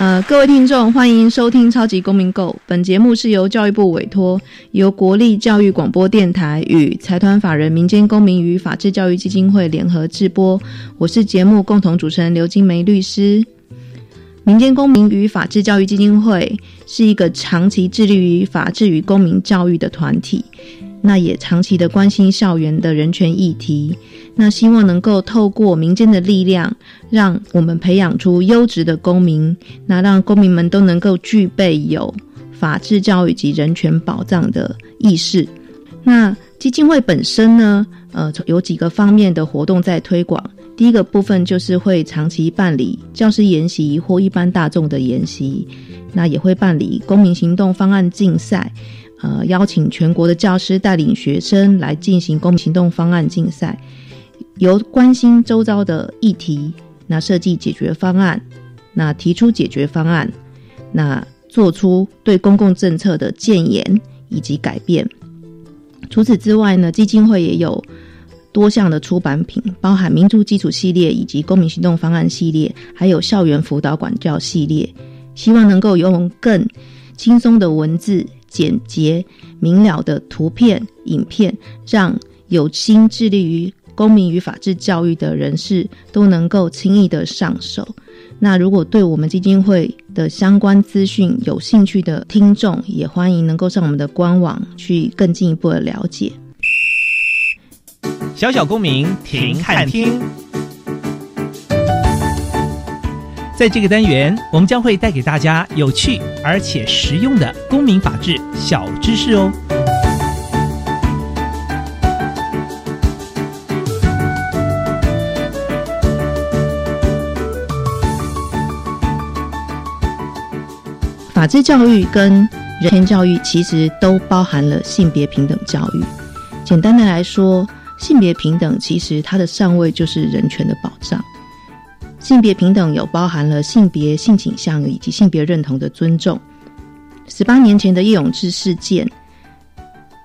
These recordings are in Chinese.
呃，各位听众，欢迎收听《超级公民购》。本节目是由教育部委托，由国立教育广播电台与财团法人民间公民与法治教育基金会联合制播。我是节目共同主持人刘金梅律师。民间公民与法治教育基金会是一个长期致力于法治与公民教育的团体。那也长期的关心校园的人权议题，那希望能够透过民间的力量，让我们培养出优质的公民，那让公民们都能够具备有法治教育及人权保障的意识。那基金会本身呢，呃，有几个方面的活动在推广。第一个部分就是会长期办理教师研习或一般大众的研习，那也会办理公民行动方案竞赛。呃，邀请全国的教师带领学生来进行公民行动方案竞赛，由关心周遭的议题，那设计解决方案，那提出解决方案，那做出对公共政策的建言以及改变。除此之外呢，基金会也有多项的出版品，包含民主基础系列以及公民行动方案系列，还有校园辅导管教系列，希望能够用更轻松的文字。简洁明了的图片、影片，让有心致力于公民与法治教育的人士都能够轻易的上手。那如果对我们基金会的相关资讯有兴趣的听众，也欢迎能够上我们的官网去更进一步的了解。小小公民停看听。在这个单元，我们将会带给大家有趣而且实用的公民法治小知识哦。法治教育跟人权教育其实都包含了性别平等教育。简单的来说，性别平等其实它的上位就是人权的保障。性别平等有包含了性别、性倾向以及性别认同的尊重。十八年前的叶永志事件，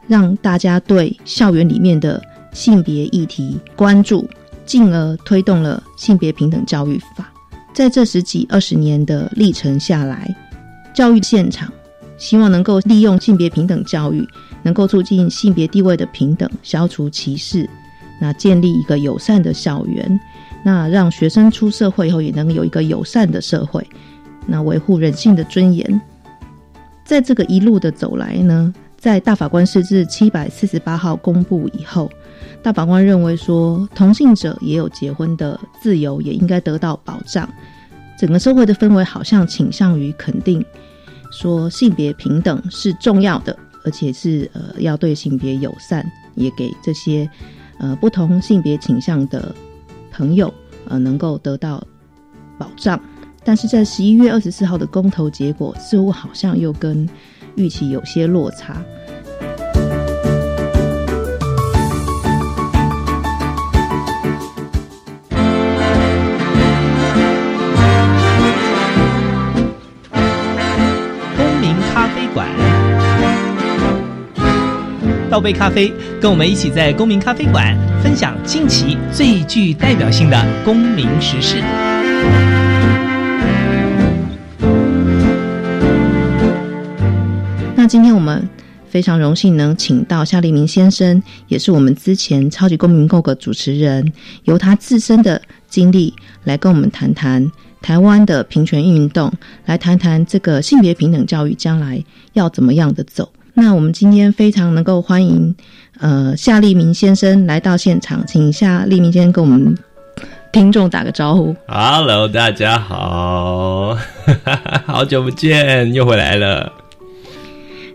让大家对校园里面的性别议题关注，进而推动了性别平等教育法。在这十几二十年的历程下来，教育现场希望能够利用性别平等教育，能够促进性别地位的平等，消除歧视，那建立一个友善的校园。那让学生出社会以后也能有一个友善的社会，那维护人性的尊严。在这个一路的走来呢，在大法官释字七百四十八号公布以后，大法官认为说，同性者也有结婚的自由，也应该得到保障。整个社会的氛围好像倾向于肯定，说性别平等是重要的，而且是呃要对性别友善，也给这些呃不同性别倾向的。朋友，呃，能够得到保障，但是在十一月二十四号的公投结果，似乎好像又跟预期有些落差。倒杯咖啡，跟我们一起在公民咖啡馆分享近期最具代表性的公民时事。那今天我们非常荣幸能请到夏立明先生，也是我们之前超级公民购的主持人，由他自身的经历来跟我们谈谈台湾的平权运动，来谈谈这个性别平等教育将来要怎么样的走。那我们今天非常能够欢迎，呃，夏立明先生来到现场，请夏立明先生跟我们听众打个招呼。Hello，大家好，好久不见，又回来了。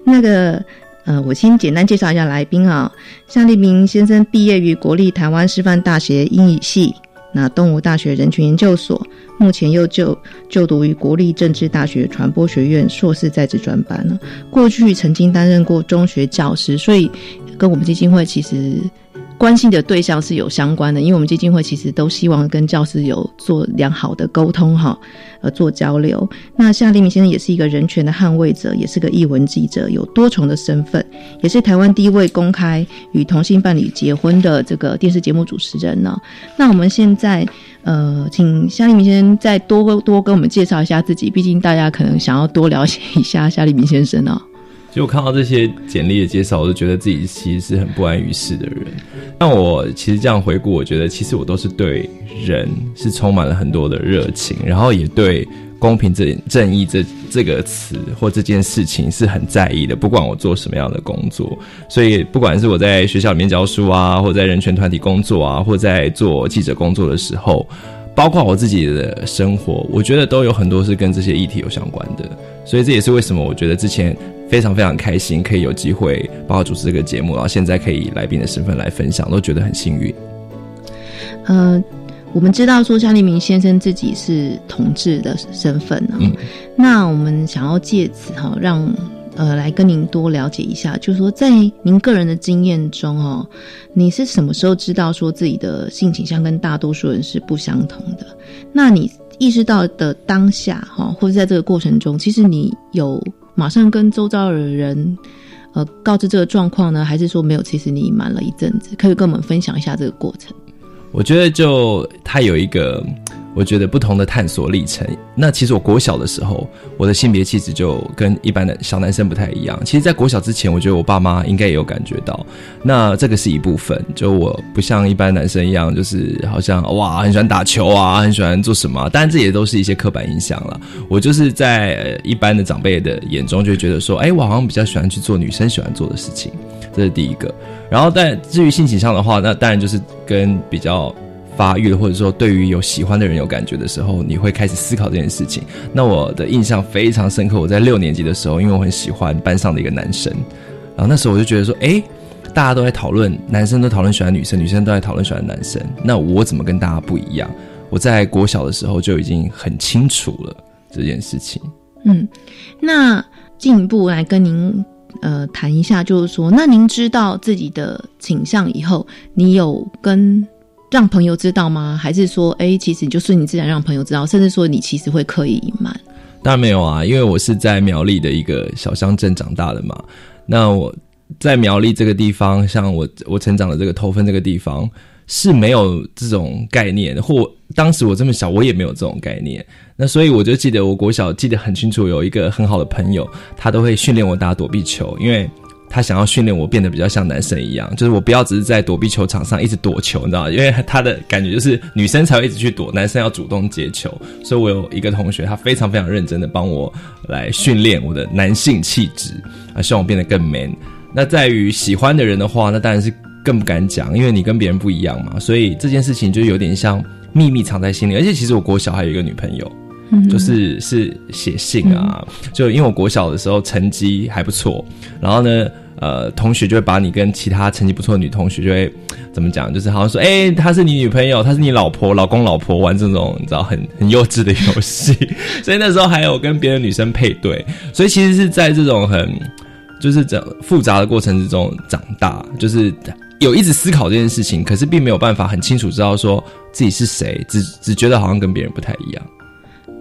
那个，呃，我先简单介绍一下来宾啊。夏立明先生毕业于国立台湾师范大学英语系，那东吴大学人群研究所，目前又就就读于国立政治大学传播学院硕士在职专班呢。过去曾经担任过中学教师，所以跟我们基金会其实。关心的对象是有相关的，因为我们基金会其实都希望跟教师有做良好的沟通哈，呃，做交流。那夏立明先生也是一个人权的捍卫者，也是个译文记者，有多重的身份，也是台湾第一位公开与同性伴侣结婚的这个电视节目主持人呢。那我们现在呃，请夏立明先生再多多跟我们介绍一下自己，毕竟大家可能想要多了解一下夏立明先生呢。就我看到这些简历的介绍，我就觉得自己其实是很不安于世的人。但我其实这样回顾，我觉得其实我都是对人是充满了很多的热情，然后也对公平、正正义这这个词或这件事情是很在意的。不管我做什么样的工作，所以不管是我在学校里面教书啊，或在人权团体工作啊，或在做记者工作的时候，包括我自己的生活，我觉得都有很多是跟这些议题有相关的。所以这也是为什么我觉得之前。非常非常开心，可以有机会帮我主持这个节目，然后现在可以以来宾的身份来分享，都觉得很幸运。呃，我们知道说夏立明先生自己是同志的身份啊，那我们想要借此哈，让呃来跟您多了解一下，就是说在您个人的经验中哦，你是什么时候知道说自己的性倾向跟大多数人是不相同的？那你意识到的当下哈，或者在这个过程中，其实你有。马上跟周遭的人，呃，告知这个状况呢，还是说没有？其实你隐瞒了一阵子，可以跟我们分享一下这个过程。我觉得，就他有一个。我觉得不同的探索历程。那其实我国小的时候，我的性别气质就跟一般的小男生不太一样。其实，在国小之前，我觉得我爸妈应该也有感觉到。那这个是一部分，就我不像一般男生一样，就是好像哇，很喜欢打球啊，很喜欢做什么。当然，这也都是一些刻板印象了。我就是在一般的长辈的眼中，就觉得说，哎，我好像比较喜欢去做女生喜欢做的事情。这是第一个。然后，但至于性倾向的话，那当然就是跟比较。发育或者说对于有喜欢的人有感觉的时候，你会开始思考这件事情。那我的印象非常深刻，我在六年级的时候，因为我很喜欢班上的一个男生，然后那时候我就觉得说，哎，大家都在讨论，男生都讨论喜欢女生，女生都在讨论喜欢男生，那我怎么跟大家不一样？我在国小的时候就已经很清楚了这件事情。嗯，那进一步来跟您呃谈一下，就是说，那您知道自己的倾向以后，你有跟让朋友知道吗？还是说，哎，其实你就顺其自然让朋友知道，甚至说你其实会刻意隐瞒？当然没有啊，因为我是在苗栗的一个小乡镇长大的嘛。那我在苗栗这个地方，像我我成长的这个头分这个地方是没有这种概念，或当时我这么小，我也没有这种概念。那所以我就记得，我国小记得很清楚，有一个很好的朋友，他都会训练我打躲避球，因为。他想要训练我变得比较像男生一样，就是我不要只是在躲避球场上一直躲球，你知道吗？因为他的感觉就是女生才会一直去躲，男生要主动接球。所以我有一个同学，他非常非常认真的帮我来训练我的男性气质啊，希望我变得更 man。那在于喜欢的人的话，那当然是更不敢讲，因为你跟别人不一样嘛。所以这件事情就有点像秘密藏在心里。而且其实我国小还有一个女朋友，就是是写信啊，就因为我国小的时候成绩还不错，然后呢。呃，同学就会把你跟其他成绩不错的女同学就会怎么讲？就是好像说，哎，她是你女朋友，她是你老婆，老公老婆玩这种你知道很很幼稚的游戏。所以那时候还有跟别的女生配对，所以其实是在这种很就是这复杂的过程之中长大，就是有一直思考这件事情，可是并没有办法很清楚知道说自己是谁，只只觉得好像跟别人不太一样。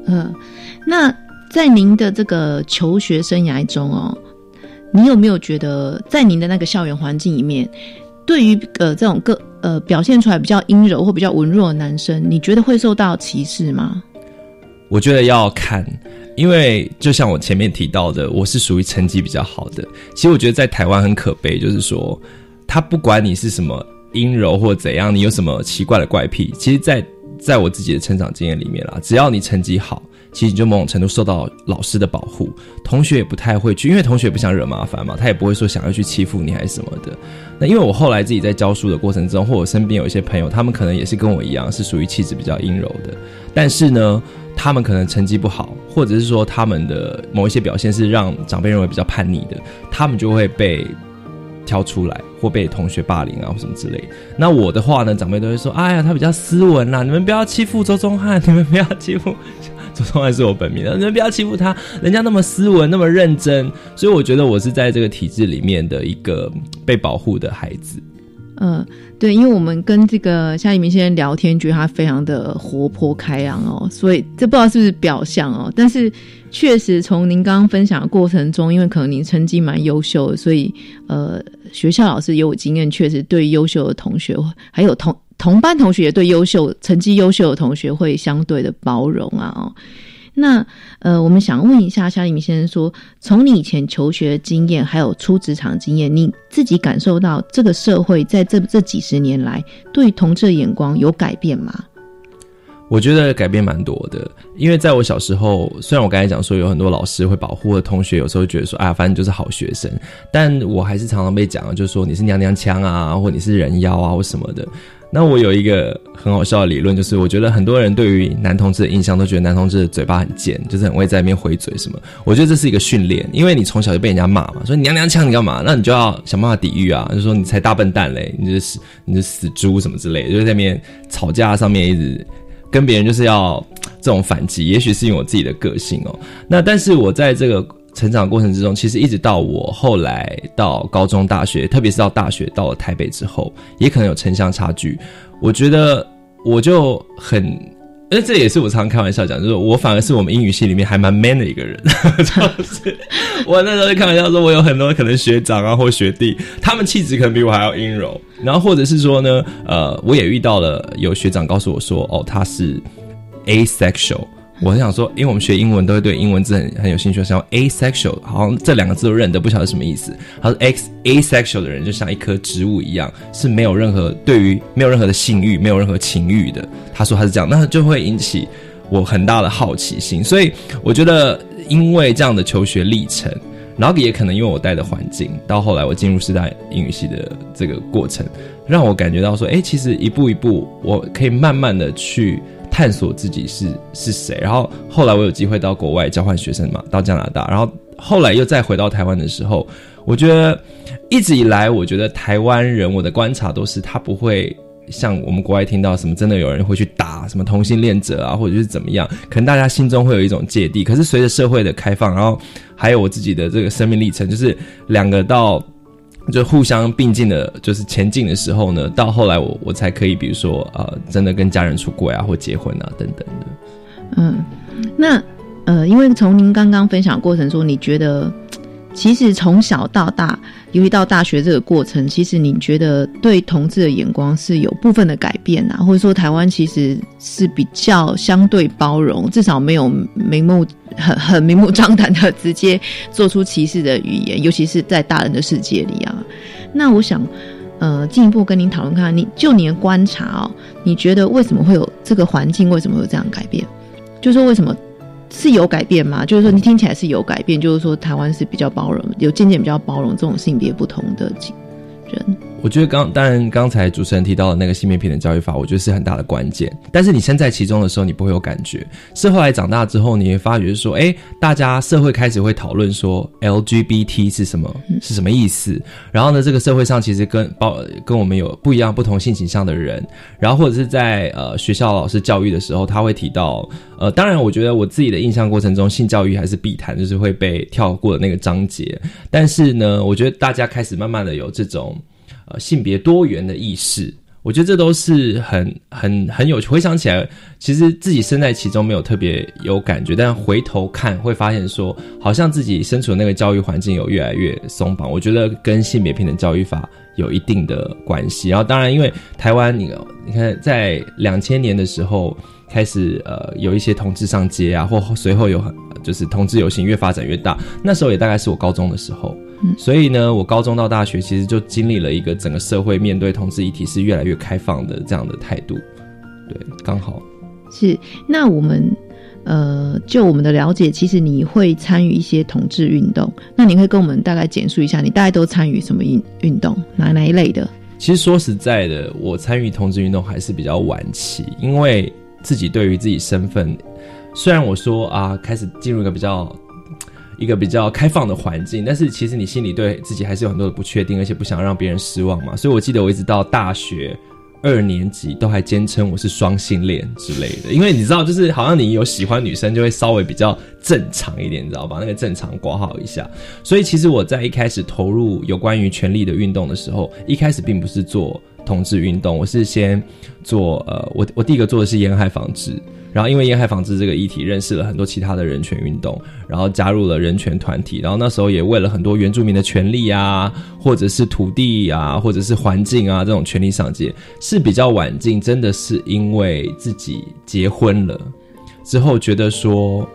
嗯，那在您的这个求学生涯中哦。你有没有觉得，在您的那个校园环境里面，对于呃这种个呃表现出来比较阴柔或比较文弱的男生，你觉得会受到歧视吗？我觉得要看，因为就像我前面提到的，我是属于成绩比较好的。其实我觉得在台湾很可悲，就是说他不管你是什么阴柔或怎样，你有什么奇怪的怪癖，其实，在在我自己的成长经验里面啦，只要你成绩好。其实你就某种程度受到老师的保护，同学也不太会去，因为同学不想惹麻烦嘛，他也不会说想要去欺负你还是什么的。那因为我后来自己在教书的过程中，或我身边有一些朋友，他们可能也是跟我一样，是属于气质比较阴柔的，但是呢，他们可能成绩不好，或者是说他们的某一些表现是让长辈认为比较叛逆的，他们就会被挑出来，或被同学霸凌啊，或什么之类。那我的话呢，长辈都会说：“哎呀，他比较斯文啦，你们不要欺负周宗翰，你们不要欺负 周宗翰是我本名的，你们不要欺负他，人家那么斯文，那么认真。”所以我觉得我是在这个体制里面的一个被保护的孩子。嗯，对，因为我们跟这个夏一鸣先生聊天，觉得他非常的活泼开朗哦，所以这不知道是不是表象哦，但是确实从您刚刚分享的过程中，因为可能您成绩蛮优秀的，所以呃，学校老师有经验，确实对优秀的同学，还有同同班同学也对优秀成绩优秀的同学会相对的包容啊哦。那呃，我们想问一下夏立明先生，说从你以前求学经验，还有出职场经验，你自己感受到这个社会在这这几十年来对同志的眼光有改变吗？我觉得改变蛮多的，因为在我小时候，虽然我刚才讲说有很多老师会保护的同学，有时候觉得说，哎呀，反正就是好学生，但我还是常常被讲，就是说你是娘娘腔啊，或你是人妖啊，或什么的。那我有一个很好笑的理论，就是我觉得很多人对于男同志的印象都觉得男同志的嘴巴很贱，就是很会在那边回嘴什么。我觉得这是一个训练，因为你从小就被人家骂嘛，说娘娘腔你干嘛？那你就要想办法抵御啊，就说你才大笨蛋嘞，你是死你是死猪什么之类，就在那边吵架上面一直跟别人就是要这种反击。也许是因为我自己的个性哦。那但是我在这个。成长过程之中，其实一直到我后来到高中、大学，特别是到大学到了台北之后，也可能有城乡差距。我觉得我就很，哎，这也是我常常开玩笑讲，就是我反而是我们英语系里面还蛮 man 的一个人。就 是我那时候就开玩笑说，我有很多可能学长啊或学弟，他们气质可能比我还要阴柔。然后或者是说呢，呃，我也遇到了有学长告诉我说，哦，他是 asexual。我很想说，因为我们学英文都会对英文字很很有兴趣，像 asexual，好像这两个字都认得，不晓得什么意思。他说 x asexual 的人就像一棵植物一样，是没有任何对于没有任何的性欲，没有任何情欲的。他说他是这样，那就会引起我很大的好奇心。所以我觉得，因为这样的求学历程，然后也可能因为我待的环境，到后来我进入师大英语系的这个过程，让我感觉到说，哎，其实一步一步，我可以慢慢的去。探索自己是是谁，然后后来我有机会到国外交换学生嘛，到加拿大，然后后来又再回到台湾的时候，我觉得一直以来，我觉得台湾人我的观察都是他不会像我们国外听到什么真的有人会去打什么同性恋者啊，或者是怎么样，可能大家心中会有一种芥蒂。可是随着社会的开放，然后还有我自己的这个生命历程，就是两个到。就互相并进的，就是前进的时候呢，到后来我我才可以，比如说呃，真的跟家人出轨啊，或结婚啊等等的。嗯，那呃，因为从您刚刚分享过程中，你觉得其实从小到大，尤其到大学这个过程，其实你觉得对同志的眼光是有部分的改变啊，或者说台湾其实是比较相对包容，至少没有 明目。很很 明目张胆的直接做出歧视的语言，尤其是在大人的世界里啊。那我想，呃，进一步跟您讨论看，你就你的观察哦，你觉得为什么会有这个环境？为什么会有这样改变？就是说，为什么是有改变吗？就是说，你听起来是有改变，就是说，台湾是比较包容，有渐渐比较包容这种性别不同的人。我觉得刚当然刚才主持人提到的那个性别平等教育法，我觉得是很大的关键。但是你身在其中的时候，你不会有感觉。是后来长大之后，你会发觉说，哎，大家社会开始会讨论说 LGBT 是什么，是什么意思。然后呢，这个社会上其实跟包跟我们有不一样、不同性倾向的人。然后或者是在呃学校老师教育的时候，他会提到，呃，当然我觉得我自己的印象过程中，性教育还是必谈，就是会被跳过的那个章节。但是呢，我觉得大家开始慢慢的有这种。呃，性别多元的意识，我觉得这都是很很很有。回想起来，其实自己身在其中没有特别有感觉，但回头看会发现说，好像自己身处的那个教育环境有越来越松绑。我觉得跟性别平等教育法有一定的关系。然后，当然，因为台湾，你你看，在两千年的时候开始，呃，有一些同志上街啊，或随后有很就是同志游行越发展越大。那时候也大概是我高中的时候。所以呢，我高中到大学其实就经历了一个整个社会面对同志议题是越来越开放的这样的态度，对，刚好是。那我们呃，就我们的了解，其实你会参与一些同志运动，那你会跟我们大概简述一下，你大概都参与什么运运动，哪哪一类的？其实说实在的，我参与同志运动还是比较晚期，因为自己对于自己身份，虽然我说啊，开始进入一个比较。一个比较开放的环境，但是其实你心里对自己还是有很多的不确定，而且不想让别人失望嘛。所以我记得我一直到大学二年级都还坚称我是双性恋之类的，因为你知道，就是好像你有喜欢女生就会稍微比较正常一点，你知道吧？那个正常挂号一下。所以其实我在一开始投入有关于权力的运动的时候，一开始并不是做同志运动，我是先做呃，我我第一个做的是沿海防治。然后因为沿海防治这个议题，认识了很多其他的人权运动，然后加入了人权团体，然后那时候也为了很多原住民的权利啊，或者是土地啊，或者是环境啊这种权利上街，是比较晚进，真的是因为自己结婚了之后，觉得说，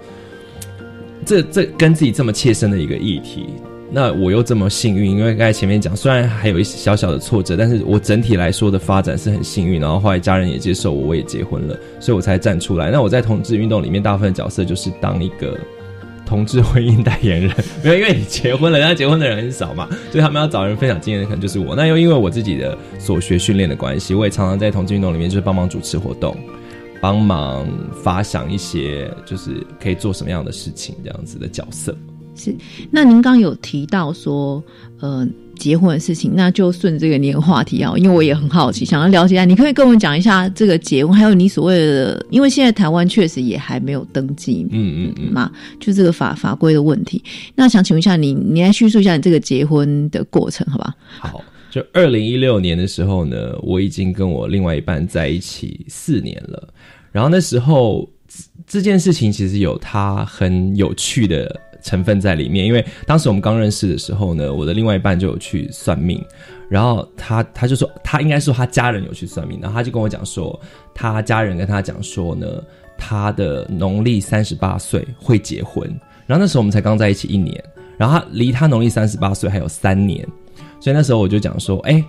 这这跟自己这么切身的一个议题。那我又这么幸运，因为刚才前面讲，虽然还有一些小小的挫折，但是我整体来说的发展是很幸运。然后后来家人也接受我，我也结婚了，所以我才站出来。那我在同志运动里面，大部分的角色就是当一个 同志婚姻代言人，没有因为你结婚了，人家结婚的人很少嘛，所以他们要找人分享经验的可能就是我。那又因为我自己的所学训练的关系，我也常常在同志运动里面就是帮忙主持活动，帮忙发想一些就是可以做什么样的事情这样子的角色。是，那您刚有提到说，呃，结婚的事情，那就顺这个年话题啊，因为我也很好奇，想要了解一下，你可以跟我们讲一下这个结婚，还有你所谓的，因为现在台湾确实也还没有登记，嗯嗯嗯嘛，就这个法法规的问题。那想请问一下你，你来叙述一下你这个结婚的过程，好吧？好，就二零一六年的时候呢，我已经跟我另外一半在一起四年了，然后那时候这件事情其实有它很有趣的。成分在里面，因为当时我们刚认识的时候呢，我的另外一半就有去算命，然后他他就说他应该说他家人有去算命，然后他就跟我讲说，他家人跟他讲说呢，他的农历三十八岁会结婚，然后那时候我们才刚在一起一年，然后他离他农历三十八岁还有三年，所以那时候我就讲说，哎。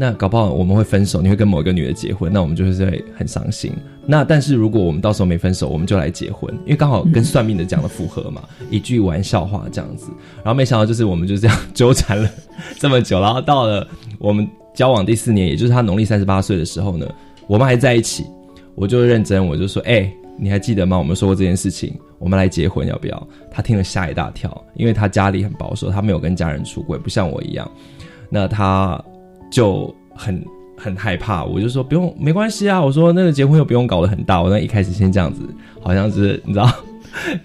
那搞不好我们会分手，你会跟某一个女的结婚，那我们就是会很伤心。那但是如果我们到时候没分手，我们就来结婚，因为刚好跟算命的讲的符合嘛，一句玩笑话这样子。然后没想到就是我们就这样纠缠了。这么久，然后到了我们交往第四年，也就是他农历三十八岁的时候呢，我们还在一起，我就认真，我就说，哎，你还记得吗？我们说过这件事情，我们来结婚要不要？他听了吓一大跳，因为他家里很保守，他没有跟家人出轨，不像我一样。那他。就很很害怕，我就说不用，没关系啊。我说那个结婚又不用搞得很大，我那一开始先这样子，好像是你知道，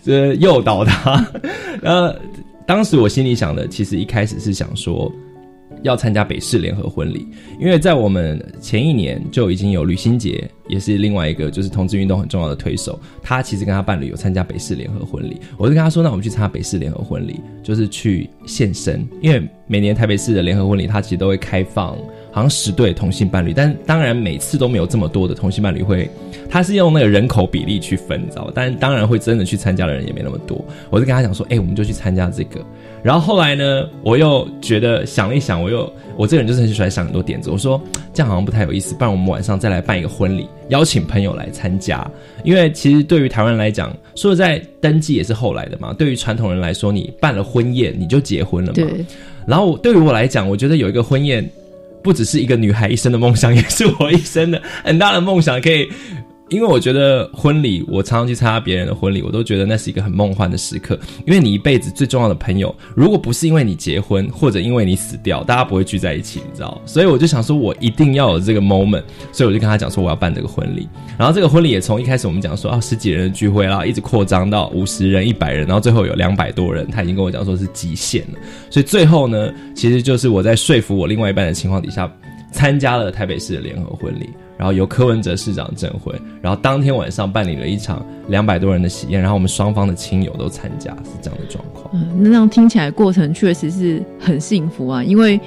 这 诱导他。然后，当时我心里想的，其实一开始是想说。要参加北市联合婚礼，因为在我们前一年就已经有吕新杰，也是另外一个就是同志运动很重要的推手，他其实跟他伴侣有参加北市联合婚礼，我就跟他说，那我们去参加北市联合婚礼，就是去献身，因为每年台北市的联合婚礼，他其实都会开放，好像十对同性伴侣，但当然每次都没有这么多的同性伴侣会，他是用那个人口比例去分，你知道吧？但当然会真的去参加的人也没那么多，我就跟他讲说，哎，我们就去参加这个。然后后来呢，我又觉得想了一想，我又我这个人就是很喜欢想很多点子。我说这样好像不太有意思，不然我们晚上再来办一个婚礼，邀请朋友来参加。因为其实对于台湾人来讲，说实在，登记也是后来的嘛。对于传统人来说，你办了婚宴，你就结婚了嘛。然后对于我来讲，我觉得有一个婚宴，不只是一个女孩一生的梦想，也是我一生的很大的梦想，可以。因为我觉得婚礼，我常常去参加别人的婚礼，我都觉得那是一个很梦幻的时刻。因为你一辈子最重要的朋友，如果不是因为你结婚，或者因为你死掉，大家不会聚在一起，你知道？所以我就想说，我一定要有这个 moment。所以我就跟他讲说，我要办这个婚礼。然后这个婚礼也从一开始我们讲说啊十几人的聚会，然后一直扩张到五十人、一百人，然后最后有两百多人。他已经跟我讲说是极限了。所以最后呢，其实就是我在说服我另外一半的情况底下，参加了台北市的联合婚礼。然后由柯文哲市长证婚，然后当天晚上办理了一场两百多人的喜宴，然后我们双方的亲友都参加，是这样的状况。嗯，那这样听起来过程确实是很幸福啊，因为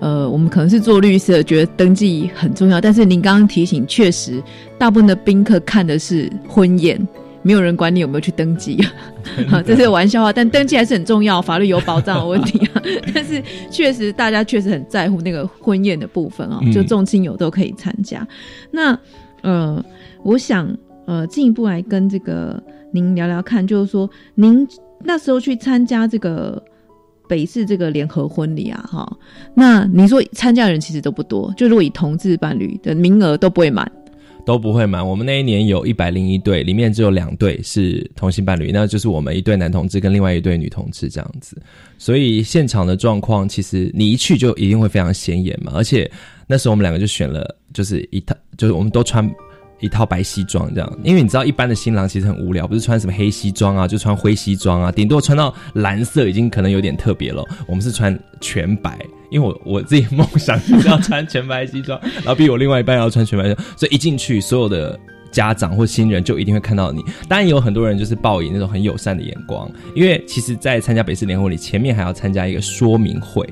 呃，我们可能是做律师的，觉得登记很重要，但是您刚刚提醒，确实大部分的宾客看的是婚宴。没有人管你有没有去登记，啊，这是玩笑话，但登记还是很重要，法律有保障的问题啊。但是确实，大家确实很在乎那个婚宴的部分啊，就众亲友都可以参加。那呃，我想呃进一步来跟这个您聊聊看，就是说您那时候去参加这个北市这个联合婚礼啊，哈，那你说参加的人其实都不多，就如果以同志伴侣的名额都不会满。都不会满。我们那一年有一百零一对，里面只有两对是同性伴侣，那就是我们一对男同志跟另外一对女同志这样子。所以现场的状况，其实你一去就一定会非常显眼嘛。而且那时候我们两个就选了，就是一套，就是我们都穿。一套白西装这样，因为你知道一般的新郎其实很无聊，不是穿什么黑西装啊，就穿灰西装啊，顶多穿到蓝色已经可能有点特别了。我们是穿全白，因为我我自己梦想就是要穿全白西装，然后比我另外一半要穿全白装，所以一进去所有的家长或新人就一定会看到你。当然有很多人就是报以那种很友善的眼光，因为其实，在参加北市联婚礼前面还要参加一个说明会。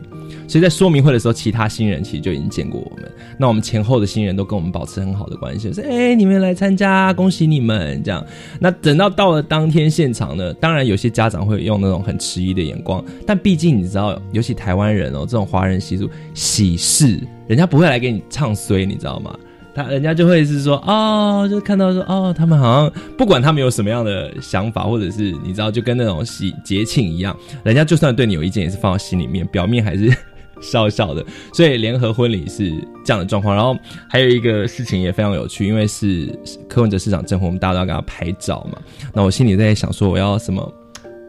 所以在说明会的时候，其他新人其实就已经见过我们。那我们前后的新人都跟我们保持很好的关系，说：“哎，你们来参加，恭喜你们！”这样。那等到到了当天现场呢，当然有些家长会用那种很迟疑的眼光，但毕竟你知道，尤其台湾人哦，这种华人习俗，喜事人家不会来给你唱衰，你知道吗？他人家就会是说：“哦，就看到说哦，他们好像不管他们有什么样的想法，或者是你知道，就跟那种喜节庆一样，人家就算对你有意见，也是放到心里面，表面还是。”笑笑的，所以联合婚礼是这样的状况。然后还有一个事情也非常有趣，因为是柯文哲市长证婚，我们大家都要给他拍照嘛。那我心里在想说，我要什么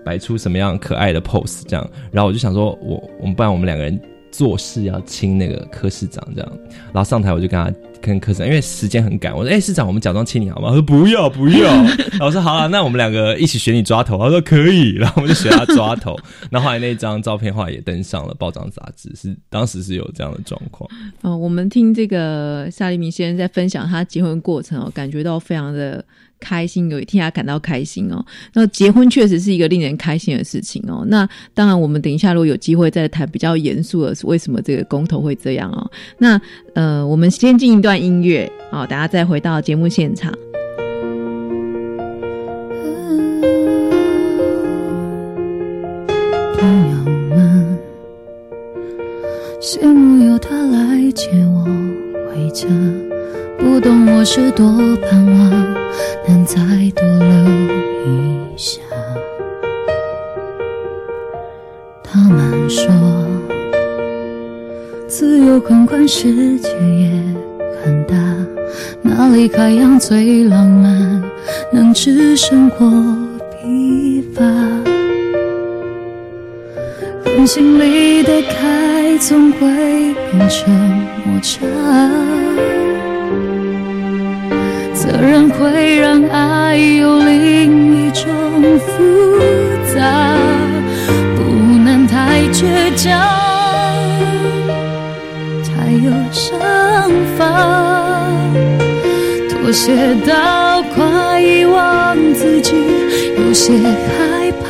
摆出什么样可爱的 pose 这样。然后我就想说，我我们不然我们两个人做事要亲那个柯市长这样。然后上台我就跟他。跟科长，因为时间很赶，我说：“哎，市长，我们假装亲你好吗？”他说：“不要，不要。”然后我说：“好了，那我们两个一起学你抓头。”他说：“可以。”然后我们就学他抓头。那后来那张照片后来也登上了报章杂志，是当时是有这样的状况。哦，我们听这个夏立明先生在分享他结婚过程哦，感觉到非常的。开心，有替他感到开心哦。那结婚确实是一个令人开心的事情哦。那当然，我们等一下如果有机会再谈比较严肃的是，为什么这个公投会这样哦？那呃，我们先进一段音乐啊，大家再回到节目现场。朋友们，羡慕有他来接我回家。不懂我是多盼望能再多留一下。他们说，自由很宽，世界也很大，哪里海洋最浪漫，能使生活疲乏。人心里的开，总会变成摩擦。责任会让爱有另一种复杂，不能太倔强，有想法，妥协到快遗忘自己，有些害怕。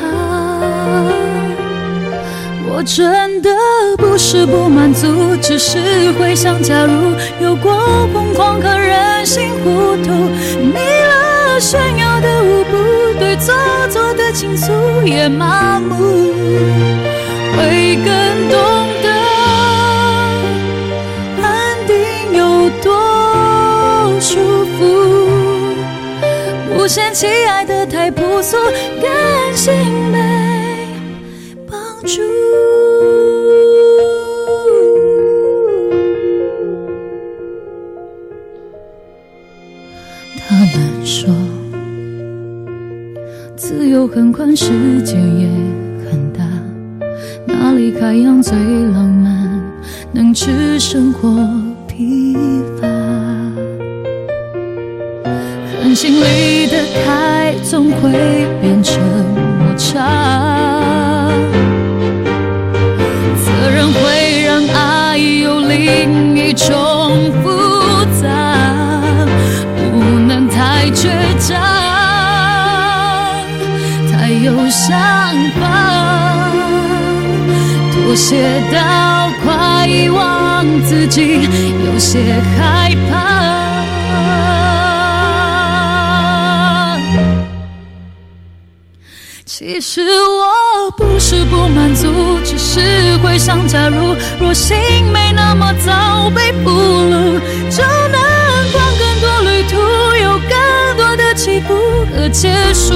我真的不是不满足，只是会想假如，有过疯狂和任性糊涂，腻了炫耀的舞步，对做作的倾诉也麻木，不嫌弃爱的太朴素，甘心被绑住。很宽，世界也很大，哪里海洋最浪漫，能吃生活疲乏？心里的开，总会变成摩擦。责任会让爱有另一种复杂，不能太倔强。太有想法，妥协到快遗忘自己，有些害怕。其实我不是不满足，只是会想假如。若心没那么早被俘虏，就能逛更多旅途，有更多的起伏和结束。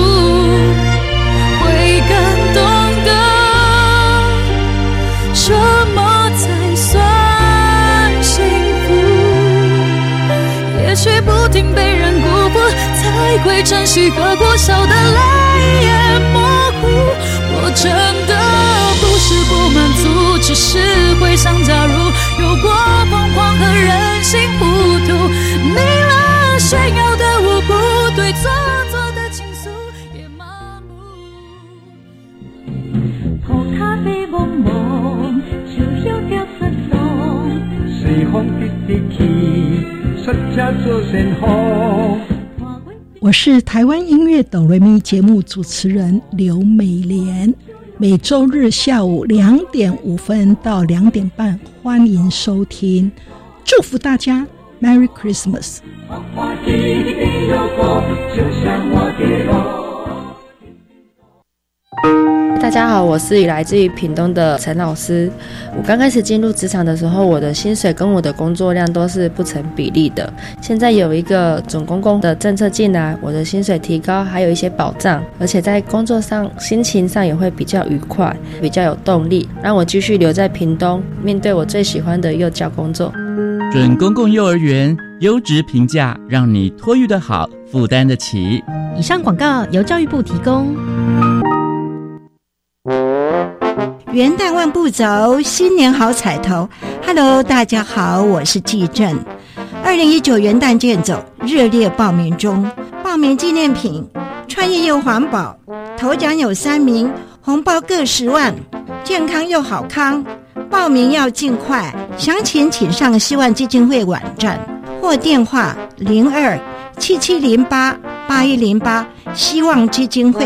会更懂得什么才算幸福。也许不停被人辜负，才。会珍惜，喝过笑的泪。真的不是不满足，只是会想，假如有过疯狂和任性糊涂，没了炫耀的我不对，做作的倾诉也麻木。涂骹飞茫茫，树叶掉失踪，随风直直去，摔车做旋风。我是台湾音乐哆瑞咪节目主持人刘美莲，每周日下午两点五分到两点半，欢迎收听，祝福大家 Merry Christmas。大家好，我是来自于屏东的陈老师。我刚开始进入职场的时候，我的薪水跟我的工作量都是不成比例的。现在有一个准公共的政策进来，我的薪水提高，还有一些保障，而且在工作上、心情上也会比较愉快，比较有动力，让我继续留在屏东，面对我最喜欢的幼教工作。准公共幼儿园优质评价，让你托育的好，负担得起。以上广告由教育部提供。元旦万步走，新年好彩头。Hello，大家好，我是季正。二零一九元旦健走热烈报名中，报名纪念品创意又环保，头奖有三名，红包各十万，健康又好康。报名要尽快，详情请上希望基金会网站或电话零二七七零八八一零八，希望基金会。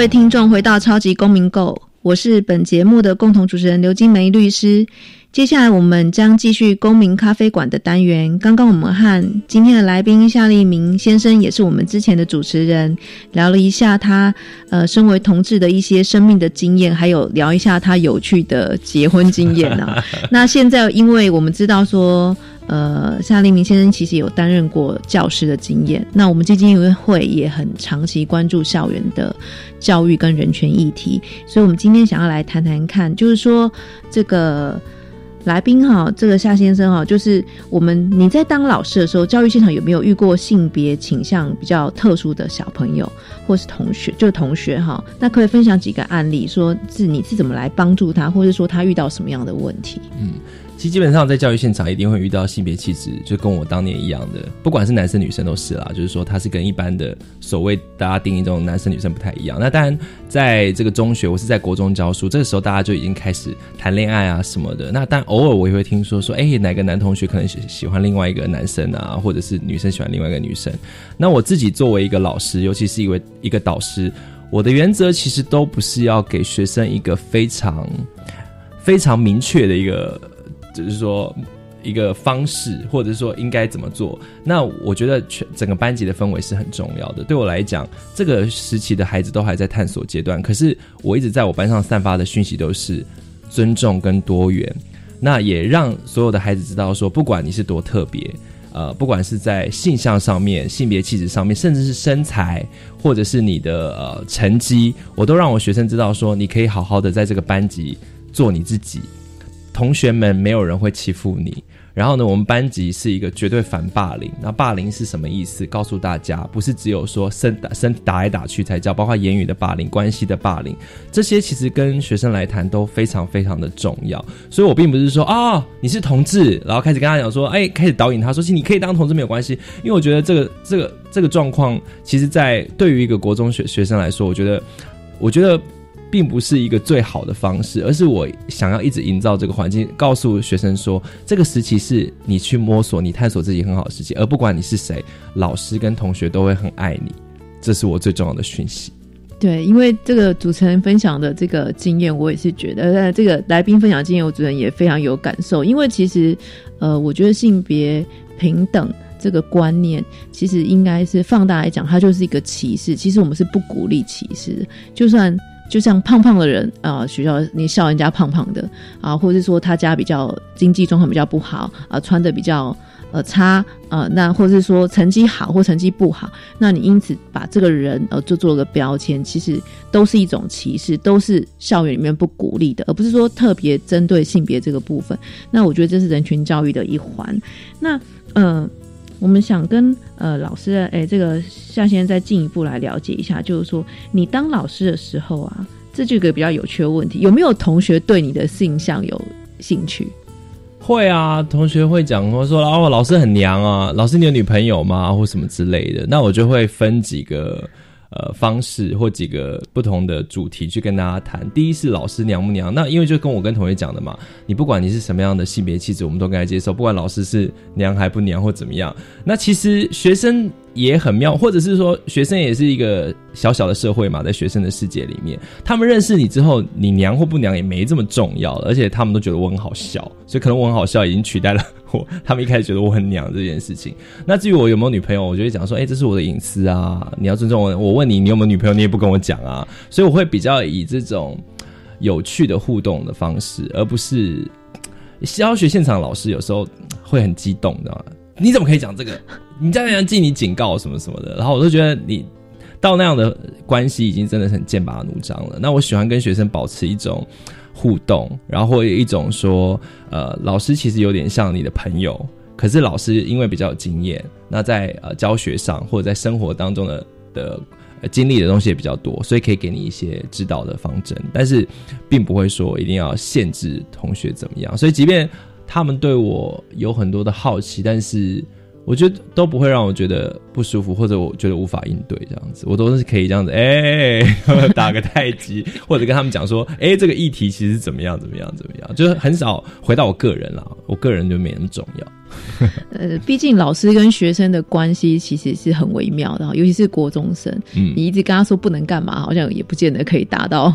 位听众回到超级公民购，我是本节目的共同主持人刘金梅律师。接下来我们将继续公民咖啡馆的单元。刚刚我们和今天的来宾夏立明先生，也是我们之前的主持人，聊了一下他呃身为同志的一些生命的经验，还有聊一下他有趣的结婚经验啊。那现在因为我们知道说。呃，夏立明先生其实有担任过教师的经验。那我们基金会也很长期关注校园的教育跟人权议题，所以我们今天想要来谈谈看，就是说这个来宾哈，这个夏先生哈，就是我们你在当老师的时候，教育现场有没有遇过性别倾向比较特殊的小朋友或是同学？就同学哈，那可以分享几个案例，说是你是怎么来帮助他，或者说他遇到什么样的问题？嗯，其实基本上在教育现场一定会遇到性别气质，就跟我当年一样的，不管是男生女生都是啦。就是说，他是跟一般的所谓大家定义这种男生女生不太一样。那当然，在这个中学，我是在国中教书，这个时候大家就已经开始谈恋爱啊什么的。那但偶尔我也会听说说，哎，哪个男同学可能喜喜欢另外一个男生啊，或者是女生喜欢另外一个女生。那我自己作为一个老师，尤其是一位一个导师，我的原则其实都不是要给学生一个非常非常明确的一个。就是说一个方式，或者说应该怎么做。那我觉得全整个班级的氛围是很重要的。对我来讲，这个时期的孩子都还在探索阶段，可是我一直在我班上散发的讯息都是尊重跟多元。那也让所有的孩子知道说，不管你是多特别，呃，不管是在性向上面、性别气质上面，甚至是身材，或者是你的呃成绩，我都让我学生知道说，你可以好好的在这个班级做你自己。同学们没有人会欺负你。然后呢，我们班级是一个绝对反霸凌。那霸凌是什么意思？告诉大家，不是只有说身打身打来打去才叫，包括言语的霸凌、关系的霸凌，这些其实跟学生来谈都非常非常的重要。所以我并不是说啊、你是同志，然后开始跟他讲说，哎，开始导引他说，其实你可以当同志没有关系。因为我觉得这个这个这个状况，其实，在对于一个国中学学生来说，我觉得，我觉得。并不是一个最好的方式，而是我想要一直营造这个环境，告诉学生说，这个时期是你去摸索、你探索自己很好的时期，而不管你是谁，老师跟同学都会很爱你，这是我最重要的讯息。对，因为这个主持人分享的这个经验，我也是觉得，呃，这个来宾分享经验，我主持人也非常有感受。因为其实，呃，我觉得性别平等这个观念，其实应该是放大来讲，它就是一个歧视。其实我们是不鼓励歧视的，就算就像胖胖的人啊、学校你笑人家胖胖的啊，或者是说他家比较经济状况比较不好啊，穿的比较。呃，差呃，那或者是说成绩好或成绩不好，那你因此把这个人呃就做了个标签，其实都是一种歧视，都是校园里面不鼓励的，而不是说特别针对性别这个部分。那我觉得这是人群教育的一环。那呃，我们想跟呃老师哎，这个夏先生再进一步来了解一下，就是说你当老师的时候啊，这就一个比较有趣的问题，有没有同学对你的性向有兴趣？会啊，同学会讲说说哦，老师很娘啊，老师你有女朋友吗？或什么之类的，那我就会分几个呃方式或几个不同的主题去跟大家谈。第一是老师娘不娘，那因为就跟我跟同学讲的嘛，你不管你是什么样的性别气质，我们都该接受，不管老师是娘还不娘或怎么样。那其实学生。也很妙，或者是说学生也是一个小小的社会嘛，在学生的世界里面，他们认识你之后，你娘或不娘也没这么重要，而且他们都觉得我很好笑，所以可能我很好笑已经取代了我，他们一开始觉得我很娘这件事情。那至于我有没有女朋友，我就会讲说，哎，这是我的隐私啊，你要尊重我。我问你，你有没有女朋友，你也不跟我讲啊，所以我会比较以这种有趣的互动的方式，而不是教学现场老师有时候会很激动的。你怎么可以讲这个？你这样记你警告什么什么的，然后我就觉得你到那样的关系已经真的很剑拔弩张了。那我喜欢跟学生保持一种互动，然后或一种说，呃，老师其实有点像你的朋友，可是老师因为比较有经验，那在呃教学上或者在生活当中的的经历的东西也比较多，所以可以给你一些指导的方针，但是并不会说一定要限制同学怎么样。所以即便他们对我有很多的好奇，但是我觉得都不会让我觉得不舒服，或者我觉得无法应对这样子，我都是可以这样子，哎，打个太极，或者跟他们讲说，哎，这个议题其实怎么样，怎么样，怎么样，就是很少回到我个人了，我个人就没那么重要。呃，毕竟老师跟学生的关系其实是很微妙的，尤其是国中生，嗯，你一直跟他说不能干嘛，好像也不见得可以达到。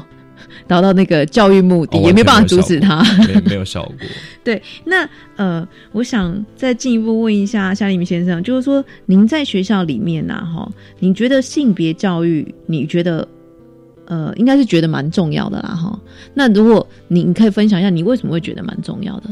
达到那个教育目的，也没办法阻止他，没没有效果。对，那呃，我想再进一步问一下夏立明先生，就是说，您在学校里面呐，哈，你觉得性别教育，你觉得呃，应该是觉得蛮重要的啦，哈。那如果你你可以分享一下，你为什么会觉得蛮重要的？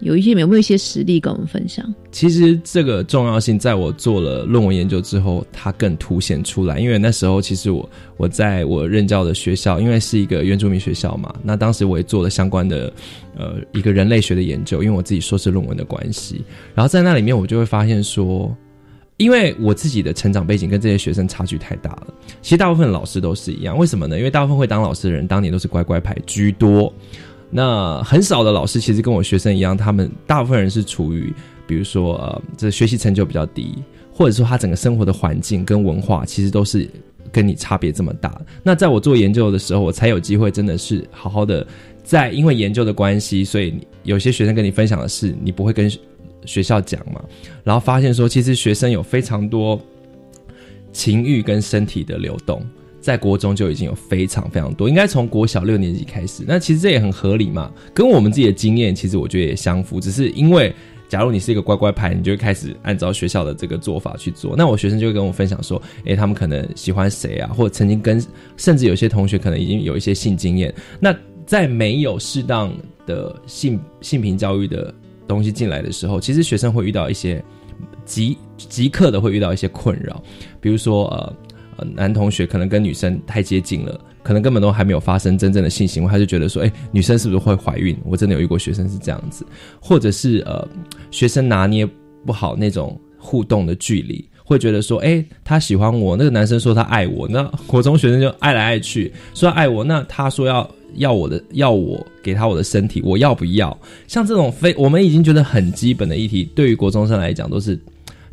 有一些有没有一些实例跟我们分享？其实这个重要性，在我做了论文研究之后，它更凸显出来。因为那时候其实我我在我任教的学校，因为是一个原住民学校嘛，那当时我也做了相关的呃一个人类学的研究，因为我自己硕士论文的关系。然后在那里面，我就会发现说，因为我自己的成长背景跟这些学生差距太大了。其实大部分老师都是一样，为什么呢？因为大部分会当老师的人，当年都是乖乖牌居多。那很少的老师其实跟我学生一样，他们大部分人是处于，比如说呃，这学习成就比较低，或者说他整个生活的环境跟文化其实都是跟你差别这么大。那在我做研究的时候，我才有机会真的是好好的在因为研究的关系，所以有些学生跟你分享的事，你不会跟学校讲嘛，然后发现说，其实学生有非常多情欲跟身体的流动。在国中就已经有非常非常多，应该从国小六年级开始。那其实这也很合理嘛，跟我们自己的经验其实我觉得也相符。只是因为，假如你是一个乖乖牌，你就会开始按照学校的这个做法去做。那我学生就会跟我分享说，诶，他们可能喜欢谁啊，或者曾经跟，甚至有些同学可能已经有一些性经验。那在没有适当的性性平教育的东西进来的时候，其实学生会遇到一些即即刻的会遇到一些困扰，比如说呃。男同学可能跟女生太接近了，可能根本都还没有发生真正的性行为，他就觉得说，哎，女生是不是会怀孕？我真的有遇过学生是这样子，或者是呃，学生拿捏不好那种互动的距离，会觉得说，哎，他喜欢我，那个男生说他爱我，那国中学生就爱来爱去，说爱我，那他说要要我的，要我给他我的身体，我要不要？像这种非我们已经觉得很基本的议题，对于国中生来讲都是。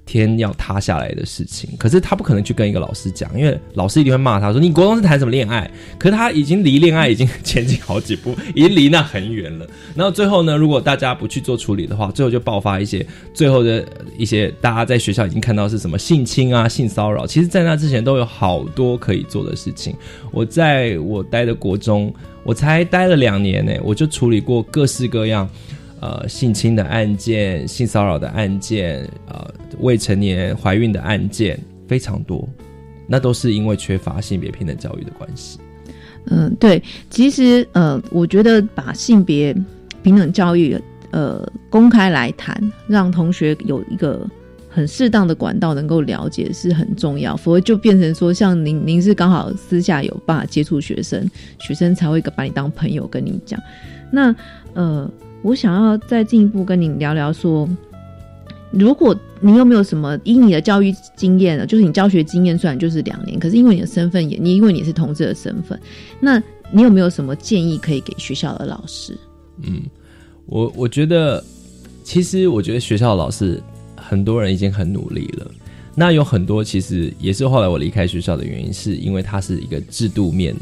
天要塌下来的事情。可是他不可能去跟一个老师讲，因为老师一定会骂他说：“你国中是谈什么恋爱？”可是他已经离恋爱已经前进好几步，已经离那很远了。然后最后呢，如果大家不去做处理的话，最后就爆发一些最后的一些大家在学校已经看到是什么性侵啊、性骚扰。其实，在那之前都有好多可以做的事情。我在我待的国中，我才待了两年呢，我就处理过各式各样。呃，性侵的案件、性骚扰的案件、呃，未成年怀孕的案件非常多，那都是因为缺乏性别平等教育的关系。嗯，对，其实呃，我觉得把性别平等教育呃公开来谈，让同学有一个很适当的管道能够了解是很重要，否则就变成说，像您您是刚好私下有办法接触学生，学生才会把你当朋友跟你讲。那呃。我想要再进一步跟你聊聊，说，如果你有没有什么以你的教育经验呢？就是你教学经验虽然就是两年，可是因为你的身份也，你因为你是同志的身份，那你有没有什么建议可以给学校的老师？嗯，我我觉得，其实我觉得学校的老师很多人已经很努力了。那有很多其实也是后来我离开学校的原因，是因为它是一个制度面。